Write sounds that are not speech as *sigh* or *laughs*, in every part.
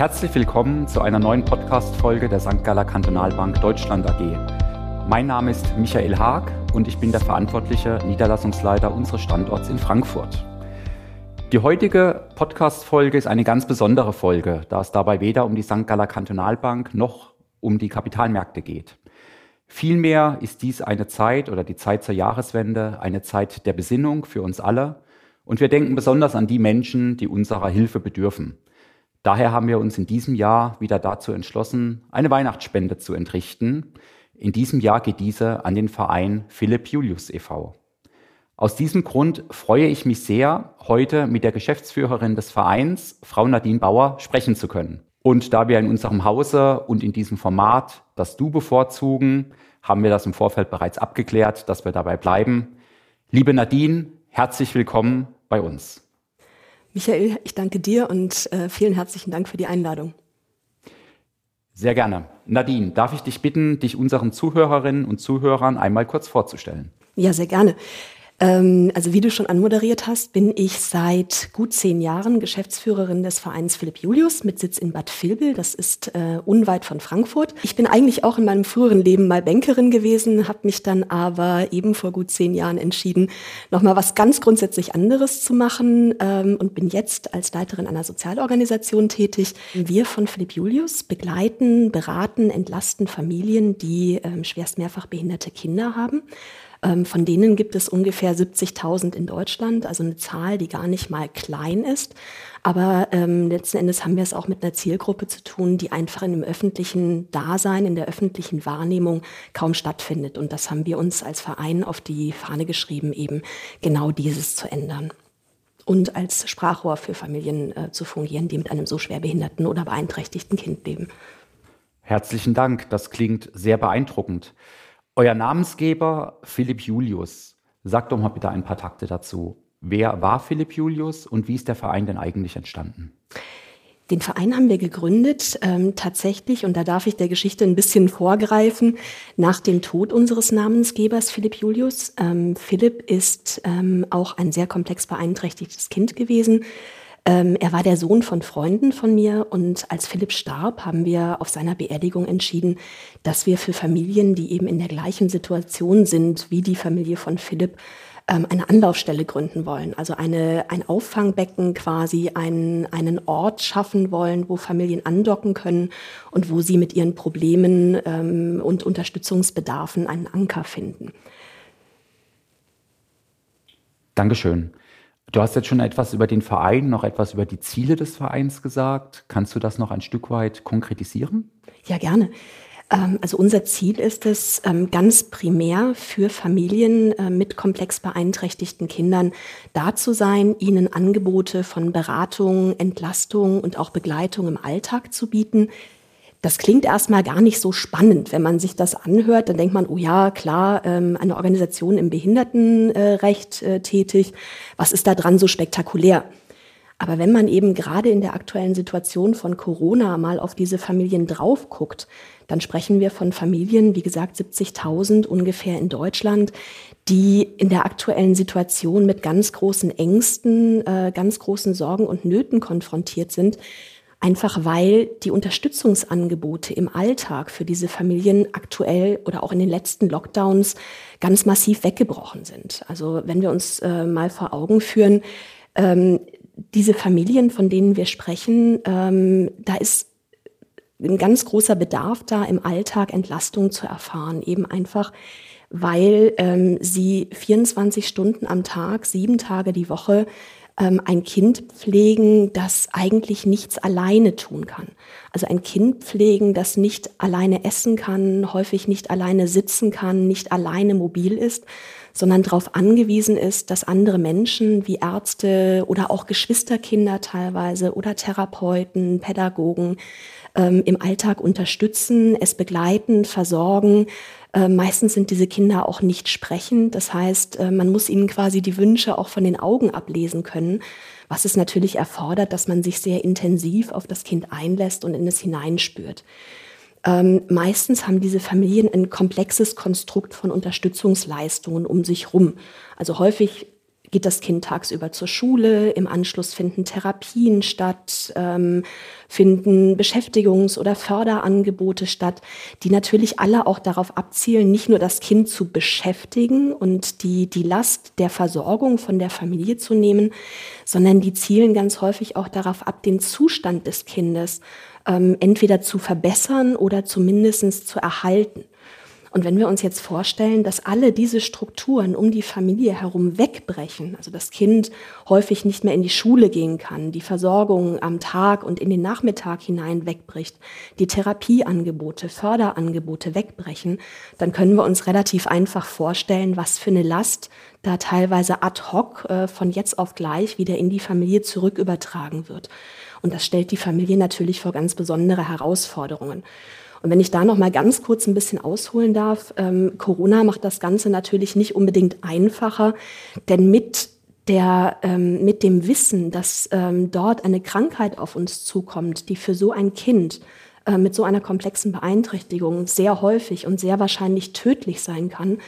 Herzlich willkommen zu einer neuen Podcast-Folge der St. Galler Kantonalbank Deutschland AG. Mein Name ist Michael Haag und ich bin der verantwortliche Niederlassungsleiter unseres Standorts in Frankfurt. Die heutige Podcast-Folge ist eine ganz besondere Folge, da es dabei weder um die St. Galler Kantonalbank noch um die Kapitalmärkte geht. Vielmehr ist dies eine Zeit oder die Zeit zur Jahreswende eine Zeit der Besinnung für uns alle und wir denken besonders an die Menschen, die unserer Hilfe bedürfen. Daher haben wir uns in diesem Jahr wieder dazu entschlossen, eine Weihnachtsspende zu entrichten. In diesem Jahr geht diese an den Verein Philipp Julius e.V. Aus diesem Grund freue ich mich sehr, heute mit der Geschäftsführerin des Vereins, Frau Nadine Bauer, sprechen zu können. Und da wir in unserem Hause und in diesem Format das Du bevorzugen, haben wir das im Vorfeld bereits abgeklärt, dass wir dabei bleiben. Liebe Nadine, herzlich willkommen bei uns. Michael, ich danke dir und äh, vielen herzlichen Dank für die Einladung. Sehr gerne. Nadine, darf ich dich bitten, dich unseren Zuhörerinnen und Zuhörern einmal kurz vorzustellen? Ja, sehr gerne. Ähm, also wie du schon anmoderiert hast, bin ich seit gut zehn Jahren Geschäftsführerin des Vereins Philipp Julius mit Sitz in Bad Vilbel. Das ist äh, unweit von Frankfurt. Ich bin eigentlich auch in meinem früheren Leben mal Bankerin gewesen, habe mich dann aber eben vor gut zehn Jahren entschieden, nochmal was ganz grundsätzlich anderes zu machen ähm, und bin jetzt als Leiterin einer Sozialorganisation tätig. Wir von Philipp Julius begleiten, beraten, entlasten Familien, die ähm, schwerst mehrfach behinderte Kinder haben. Ähm, von denen gibt es ungefähr 70.000 in Deutschland, also eine Zahl, die gar nicht mal klein ist. Aber ähm, letzten Endes haben wir es auch mit einer Zielgruppe zu tun, die einfach in dem öffentlichen Dasein, in der öffentlichen Wahrnehmung kaum stattfindet. Und das haben wir uns als Verein auf die Fahne geschrieben, eben genau dieses zu ändern und als Sprachrohr für Familien äh, zu fungieren, die mit einem so schwer behinderten oder beeinträchtigten Kind leben. Herzlichen Dank, das klingt sehr beeindruckend. Euer Namensgeber Philipp Julius. Sagt doch mal bitte ein paar Takte dazu. Wer war Philipp Julius und wie ist der Verein denn eigentlich entstanden? Den Verein haben wir gegründet, ähm, tatsächlich, und da darf ich der Geschichte ein bisschen vorgreifen, nach dem Tod unseres Namensgebers Philipp Julius. Ähm, Philipp ist ähm, auch ein sehr komplex beeinträchtigtes Kind gewesen, ähm, er war der Sohn von Freunden von mir und als Philipp starb, haben wir auf seiner Beerdigung entschieden, dass wir für Familien, die eben in der gleichen Situation sind wie die Familie von Philipp, ähm, eine Anlaufstelle gründen wollen, also eine, ein Auffangbecken quasi, einen, einen Ort schaffen wollen, wo Familien andocken können und wo sie mit ihren Problemen ähm, und Unterstützungsbedarfen einen Anker finden. Dankeschön. Du hast jetzt schon etwas über den Verein, noch etwas über die Ziele des Vereins gesagt. Kannst du das noch ein Stück weit konkretisieren? Ja, gerne. Ähm, also unser Ziel ist es, ähm, ganz primär für Familien äh, mit komplex beeinträchtigten Kindern da zu sein, ihnen Angebote von Beratung, Entlastung und auch Begleitung im Alltag zu bieten, das klingt erstmal gar nicht so spannend. Wenn man sich das anhört, dann denkt man, oh ja, klar, ähm, eine Organisation im Behindertenrecht äh, tätig. Was ist da dran so spektakulär? Aber wenn man eben gerade in der aktuellen Situation von Corona mal auf diese Familien drauf guckt, dann sprechen wir von Familien, wie gesagt, 70.000 ungefähr in Deutschland, die in der aktuellen Situation mit ganz großen Ängsten, äh, ganz großen Sorgen und Nöten konfrontiert sind, einfach weil die Unterstützungsangebote im Alltag für diese Familien aktuell oder auch in den letzten Lockdowns ganz massiv weggebrochen sind. Also wenn wir uns äh, mal vor Augen führen, ähm, diese Familien, von denen wir sprechen, ähm, da ist ein ganz großer Bedarf da, im Alltag Entlastung zu erfahren, eben einfach weil ähm, sie 24 Stunden am Tag, sieben Tage die Woche ähm, ein Kind pflegen, das eigentlich nichts alleine tun kann. Also ein Kind pflegen, das nicht alleine essen kann, häufig nicht alleine sitzen kann, nicht alleine mobil ist, sondern darauf angewiesen ist, dass andere Menschen wie Ärzte oder auch Geschwisterkinder teilweise oder Therapeuten, Pädagogen ähm, im Alltag unterstützen, es begleiten, versorgen, äh, meistens sind diese Kinder auch nicht sprechend. Das heißt, äh, man muss ihnen quasi die Wünsche auch von den Augen ablesen können, was es natürlich erfordert, dass man sich sehr intensiv auf das Kind einlässt und in es hineinspürt. Ähm, meistens haben diese Familien ein komplexes Konstrukt von Unterstützungsleistungen um sich rum. Also häufig geht das Kind tagsüber zur Schule, im Anschluss finden Therapien statt, ähm, finden Beschäftigungs- oder Förderangebote statt, die natürlich alle auch darauf abzielen, nicht nur das Kind zu beschäftigen und die, die Last der Versorgung von der Familie zu nehmen, sondern die zielen ganz häufig auch darauf ab, den Zustand des Kindes ähm, entweder zu verbessern oder zumindest zu erhalten. Und wenn wir uns jetzt vorstellen, dass alle diese Strukturen um die Familie herum wegbrechen, also das Kind häufig nicht mehr in die Schule gehen kann, die Versorgung am Tag und in den Nachmittag hinein wegbricht, die Therapieangebote, Förderangebote wegbrechen, dann können wir uns relativ einfach vorstellen, was für eine Last da teilweise ad hoc äh, von jetzt auf gleich wieder in die Familie zurück übertragen wird. Und das stellt die Familie natürlich vor ganz besondere Herausforderungen. Und wenn ich da noch mal ganz kurz ein bisschen ausholen darf, ähm, Corona macht das Ganze natürlich nicht unbedingt einfacher, denn mit der, ähm, mit dem Wissen, dass ähm, dort eine Krankheit auf uns zukommt, die für so ein Kind äh, mit so einer komplexen Beeinträchtigung sehr häufig und sehr wahrscheinlich tödlich sein kann,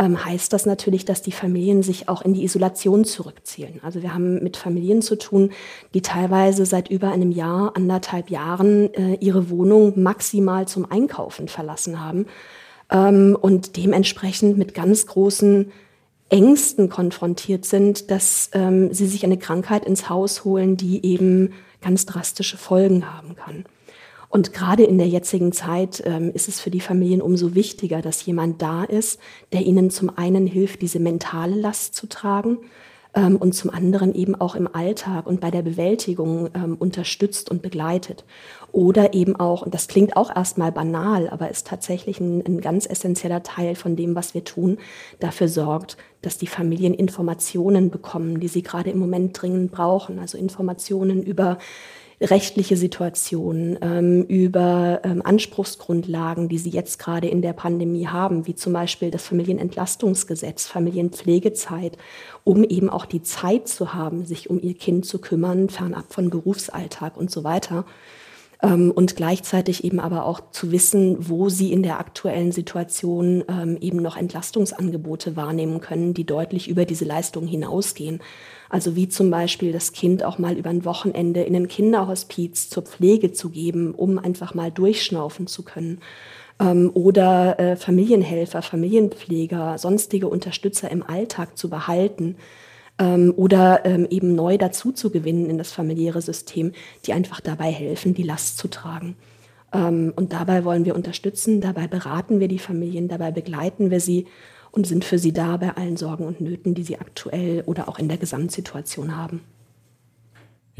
ähm, heißt das natürlich, dass die Familien sich auch in die Isolation zurückziehen. Also wir haben mit Familien zu tun, die teilweise seit über einem Jahr, anderthalb Jahren äh, ihre Wohnung maximal zum Einkaufen verlassen haben ähm, und dementsprechend mit ganz großen Ängsten konfrontiert sind, dass ähm, sie sich eine Krankheit ins Haus holen, die eben ganz drastische Folgen haben kann. Und gerade in der jetzigen Zeit ähm, ist es für die Familien umso wichtiger, dass jemand da ist, der ihnen zum einen hilft, diese mentale Last zu tragen ähm, und zum anderen eben auch im Alltag und bei der Bewältigung ähm, unterstützt und begleitet. Oder eben auch, und das klingt auch erstmal banal, aber ist tatsächlich ein, ein ganz essentieller Teil von dem, was wir tun, dafür sorgt, dass die Familien Informationen bekommen, die sie gerade im Moment dringend brauchen. Also Informationen über rechtliche Situationen, ähm, über ähm, Anspruchsgrundlagen, die sie jetzt gerade in der Pandemie haben, wie zum Beispiel das Familienentlastungsgesetz, Familienpflegezeit, um eben auch die Zeit zu haben, sich um ihr Kind zu kümmern, fernab von Berufsalltag und so weiter. Ähm, und gleichzeitig eben aber auch zu wissen, wo sie in der aktuellen Situation ähm, eben noch Entlastungsangebote wahrnehmen können, die deutlich über diese Leistung hinausgehen. Also wie zum Beispiel das Kind auch mal über ein Wochenende in ein Kinderhospiz zur Pflege zu geben, um einfach mal durchschnaufen zu können. Ähm, oder äh, Familienhelfer, Familienpfleger, sonstige Unterstützer im Alltag zu behalten ähm, oder ähm, eben neu dazu zu gewinnen in das familiäre System, die einfach dabei helfen, die Last zu tragen. und dabei wollen wir unterstützen, dabei beraten wir die Familien, dabei begleiten wir sie und sind für sie da bei allen Sorgen und Nöten, die sie aktuell oder auch in der Gesamtsituation haben.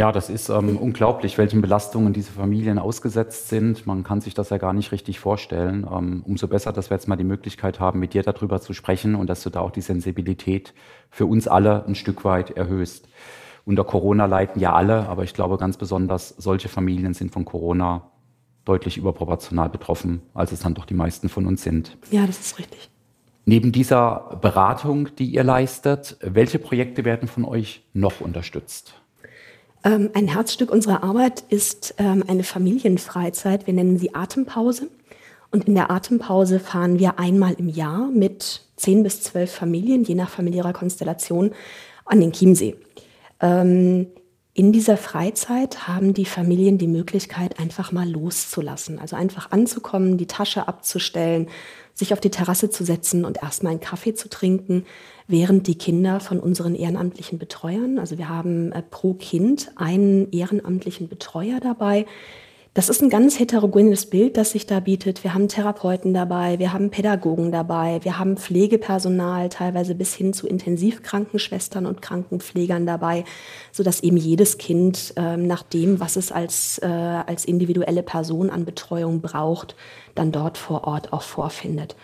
Ja, das ist ähm, unglaublich, welchen Belastungen diese Familien ausgesetzt sind. Man kann sich das ja gar nicht richtig vorstellen. Ähm, umso besser, dass wir jetzt mal die Möglichkeit haben, mit dir darüber zu sprechen und dass du da auch die Sensibilität für uns alle ein Stück weit erhöhst. Unter Corona leiden ja alle, aber ich glaube ganz besonders, solche Familien sind von Corona deutlich überproportional betroffen, als es dann doch die meisten von uns sind. Ja, das ist richtig. Neben dieser Beratung, die ihr leistet, welche Projekte werden von euch noch unterstützt? Ähm, ein Herzstück unserer Arbeit ist ähm, eine Familienfreizeit. Wir nennen sie Atempause. Und in der Atempause fahren wir einmal im Jahr mit zehn bis zwölf Familien, je nach familiärer Konstellation, an den Chiemsee. Ähm, in dieser Freizeit haben die Familien die Möglichkeit, einfach mal loszulassen. Also einfach anzukommen, die Tasche abzustellen, sich auf die Terrasse zu setzen und erstmal einen Kaffee zu trinken, während die Kinder von unseren ehrenamtlichen Betreuern, also wir haben äh, pro Kind einen ehrenamtlichen Betreuer dabei, das ist ein ganz heterogenes Bild, das sich da bietet. Wir haben Therapeuten dabei, wir haben Pädagogen dabei, wir haben Pflegepersonal, teilweise bis hin zu Intensivkrankenschwestern und Krankenpflegern dabei, so dass eben jedes Kind äh, nach dem, was es als, äh, als individuelle Person an Betreuung braucht, dann dort vor Ort auch vorfindet.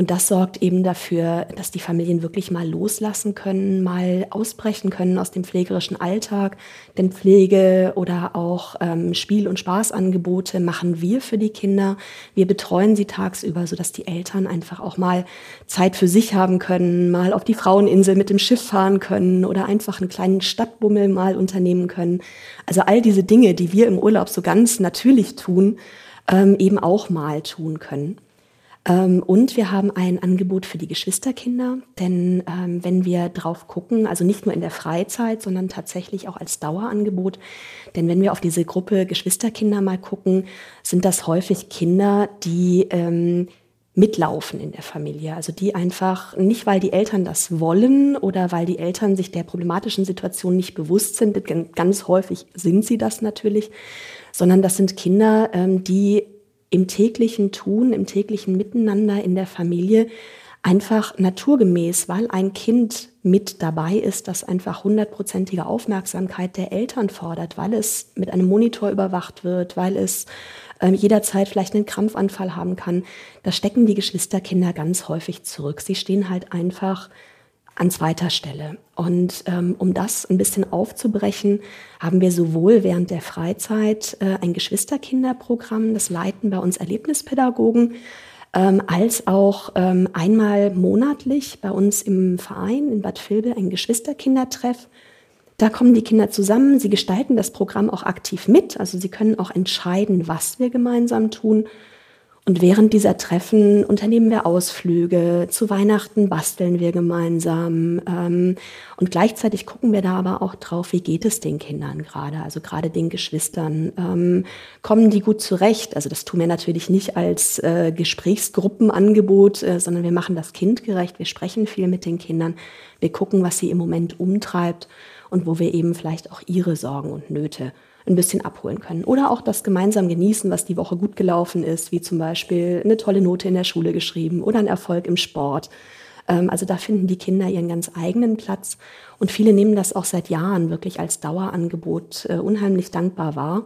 Und das sorgt eben dafür, dass die Familien wirklich mal loslassen können, mal ausbrechen können aus dem pflegerischen Alltag. Denn Pflege oder auch ähm, Spiel- und Spaßangebote machen wir für die Kinder. Wir betreuen sie tagsüber, sodass die Eltern einfach auch mal Zeit für sich haben können, mal auf die Fraueninsel mit dem Schiff fahren können oder einfach einen kleinen Stadtbummel mal unternehmen können. Also all diese Dinge, die wir im Urlaub so ganz natürlich tun, ähm, eben auch mal tun können. Ähm, und wir haben ein Angebot für die Geschwisterkinder, denn ähm, wenn wir drauf gucken, also nicht nur in der Freizeit, sondern tatsächlich auch als Dauerangebot, denn wenn wir auf diese Gruppe Geschwisterkinder mal gucken, sind das häufig Kinder, die ähm, mitlaufen in der Familie. Also die einfach nicht, weil die Eltern das wollen oder weil die Eltern sich der problematischen Situation nicht bewusst sind, ganz häufig sind sie das natürlich, sondern das sind Kinder, ähm, die im täglichen Tun, im täglichen Miteinander in der Familie einfach naturgemäß, weil ein Kind mit dabei ist, das einfach hundertprozentige Aufmerksamkeit der Eltern fordert, weil es mit einem Monitor überwacht wird, weil es äh, jederzeit vielleicht einen Krampfanfall haben kann. Da stecken die Geschwisterkinder ganz häufig zurück. Sie stehen halt einfach an zweiter Stelle. Und ähm, um das ein bisschen aufzubrechen, haben wir sowohl während der Freizeit äh, ein Geschwisterkinderprogramm, das leiten bei uns Erlebnispädagogen, ähm, als auch ähm, einmal monatlich bei uns im Verein in Bad Vilbel ein Geschwisterkindertreff. Da kommen die Kinder zusammen, sie gestalten das Programm auch aktiv mit, also sie können auch entscheiden, was wir gemeinsam tun. Und während dieser Treffen unternehmen wir Ausflüge. Zu Weihnachten basteln wir gemeinsam. Ähm, und gleichzeitig gucken wir da aber auch drauf, wie geht es den Kindern gerade, also gerade den Geschwistern. Ähm, kommen die gut zurecht? Also das tun wir natürlich nicht als äh, Gesprächsgruppenangebot, äh, sondern wir machen das kindgerecht. Wir sprechen viel mit den Kindern. Wir gucken, was sie im Moment umtreibt und wo wir eben vielleicht auch ihre Sorgen und Nöte ein bisschen abholen können. Oder auch das gemeinsam genießen, was die Woche gut gelaufen ist, wie zum Beispiel eine tolle Note in der Schule geschrieben oder ein Erfolg im Sport. Ähm, also da finden die Kinder ihren ganz eigenen Platz. Und viele nehmen das auch seit Jahren wirklich als Dauerangebot äh, unheimlich dankbar wahr.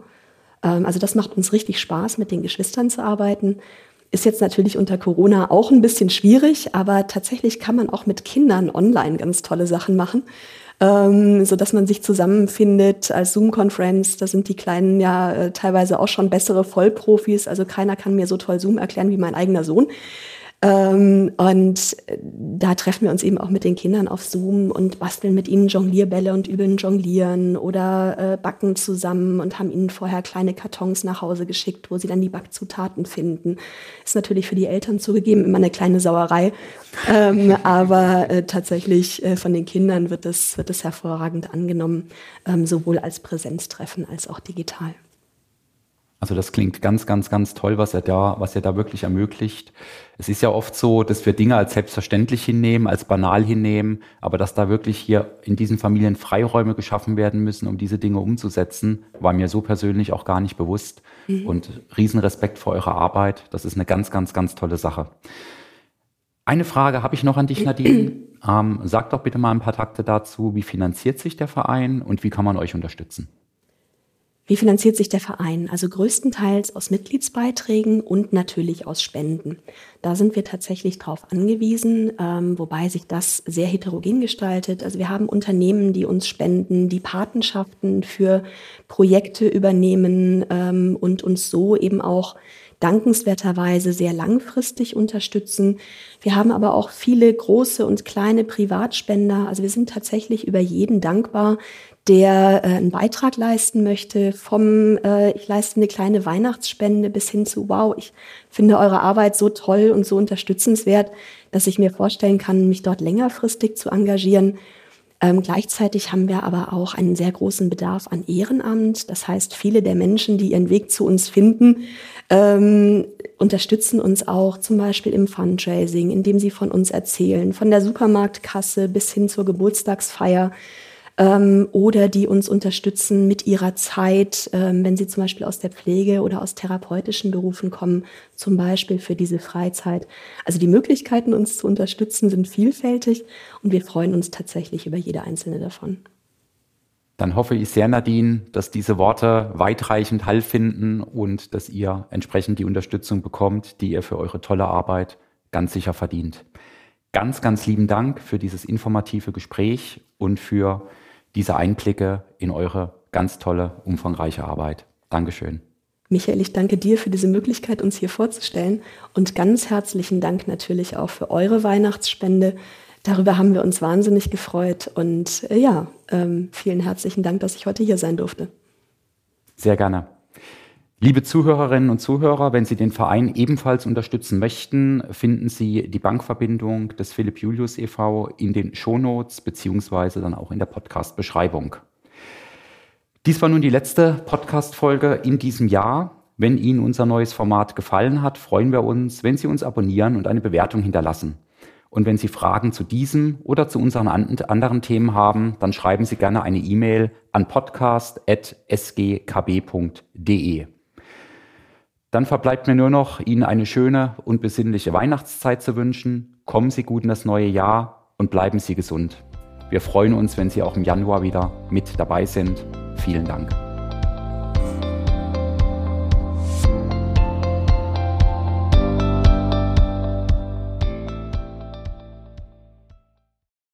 Ähm, also das macht uns richtig Spaß, mit den Geschwistern zu arbeiten. Ist jetzt natürlich unter Corona auch ein bisschen schwierig, aber tatsächlich kann man auch mit Kindern online ganz tolle Sachen machen ähm, so dass man sich zusammenfindet als Zoom-Konferenz. Da sind die Kleinen ja äh, teilweise auch schon bessere Vollprofis. Also keiner kann mir so toll Zoom erklären wie mein eigener Sohn. Ähm, und äh, da treffen wir uns eben auch mit den Kindern auf Zoom und basteln mit ihnen Jonglierbälle und üben Jonglieren oder äh, backen zusammen und haben ihnen vorher kleine Kartons nach Hause geschickt, wo sie dann die Backzutaten finden. Ist natürlich für die Eltern zugegeben immer eine kleine Sauerei, ähm, *laughs* aber äh, tatsächlich äh, von den Kindern wird es, wird es hervorragend angenommen, ähm, sowohl als Präsenztreffen als auch digital. Also das klingt ganz, ganz, ganz toll, was er da, was er da wirklich ermöglicht. Es ist ja oft so, dass wir Dinge als selbstverständlich hinnehmen, als banal hinnehmen, aber dass da wirklich hier in diesen Familien Freiräume geschaffen werden müssen, um diese Dinge umzusetzen, war mir so persönlich auch gar nicht bewusst. Mhm. Und Riesenrespekt für eure Arbeit. Das ist eine ganz, ganz, ganz tolle Sache. Eine Frage habe ich noch an dich, *clears throat* Nadine. Ähm, sag doch bitte mal ein paar Takte dazu. Wie finanziert sich der Verein und wie kann man euch unterstützen? Wie finanziert sich der Verein? Also größtenteils aus Mitgliedsbeiträgen und natürlich aus Spenden. Da sind wir tatsächlich drauf angewiesen, ähm, wobei sich das sehr heterogen gestaltet. Also wir haben Unternehmen, die uns spenden, die Patenschaften für Projekte übernehmen ähm, und uns so eben auch dankenswerterweise sehr langfristig unterstützen. Wir haben aber auch viele große und kleine Privatspender. Also wir sind tatsächlich über jeden dankbar, der äh, einen Beitrag leisten möchte, vom äh, ich leiste eine kleine Weihnachtsspende bis hin zu wow, ich finde eure Arbeit so toll und so unterstützenswert, dass ich mir vorstellen kann, mich dort längerfristig zu engagieren. Ähm, gleichzeitig haben wir aber auch einen sehr großen Bedarf an Ehrenamt. Das heißt, viele der Menschen, die ihren Weg zu uns finden, ähm, unterstützen uns auch zum Beispiel im Fundraising, indem sie von uns erzählen, von der Supermarktkasse bis hin zur Geburtstagsfeier ähm, oder die uns unterstützen mit ihrer Zeit, ähm, wenn sie zum Beispiel aus der Pflege oder aus therapeutischen Berufen kommen, zum Beispiel für diese Freizeit. Also die Möglichkeiten, uns zu unterstützen, sind vielfältig und wir freuen uns tatsächlich über jede einzelne davon. Dann hoffe ich sehr, Nadine, dass diese Worte weitreichend Hall finden und dass ihr entsprechend die Unterstützung bekommt, die ihr für eure tolle Arbeit ganz sicher verdient. Ganz, ganz lieben Dank für dieses informative Gespräch und für diese Einblicke in eure ganz tolle, umfangreiche Arbeit. Dankeschön. Michael, ich danke dir für diese Möglichkeit, uns hier vorzustellen und ganz herzlichen Dank natürlich auch für eure Weihnachtsspende. Darüber haben wir uns wahnsinnig gefreut und äh, ja, ähm, vielen herzlichen Dank, dass ich heute hier sein durfte. Sehr gerne. Liebe Zuhörerinnen und Zuhörer, wenn Sie den Verein ebenfalls unterstützen möchten, finden Sie die Bankverbindung des Philipp Julius e.V. in den Shownotes beziehungsweise dann auch in der Podcast-Beschreibung. Dies war nun die letzte Podcast-Folge in diesem Jahr. Wenn Ihnen unser neues Format gefallen hat, freuen wir uns, wenn Sie uns abonnieren und eine Bewertung hinterlassen. Und wenn Sie Fragen zu diesem oder zu unseren anderen Themen haben, dann schreiben Sie gerne eine E-Mail an podcast.sgkb.de. Dann verbleibt mir nur noch, Ihnen eine schöne und besinnliche Weihnachtszeit zu wünschen. Kommen Sie gut in das neue Jahr und bleiben Sie gesund. Wir freuen uns, wenn Sie auch im Januar wieder mit dabei sind. Vielen Dank.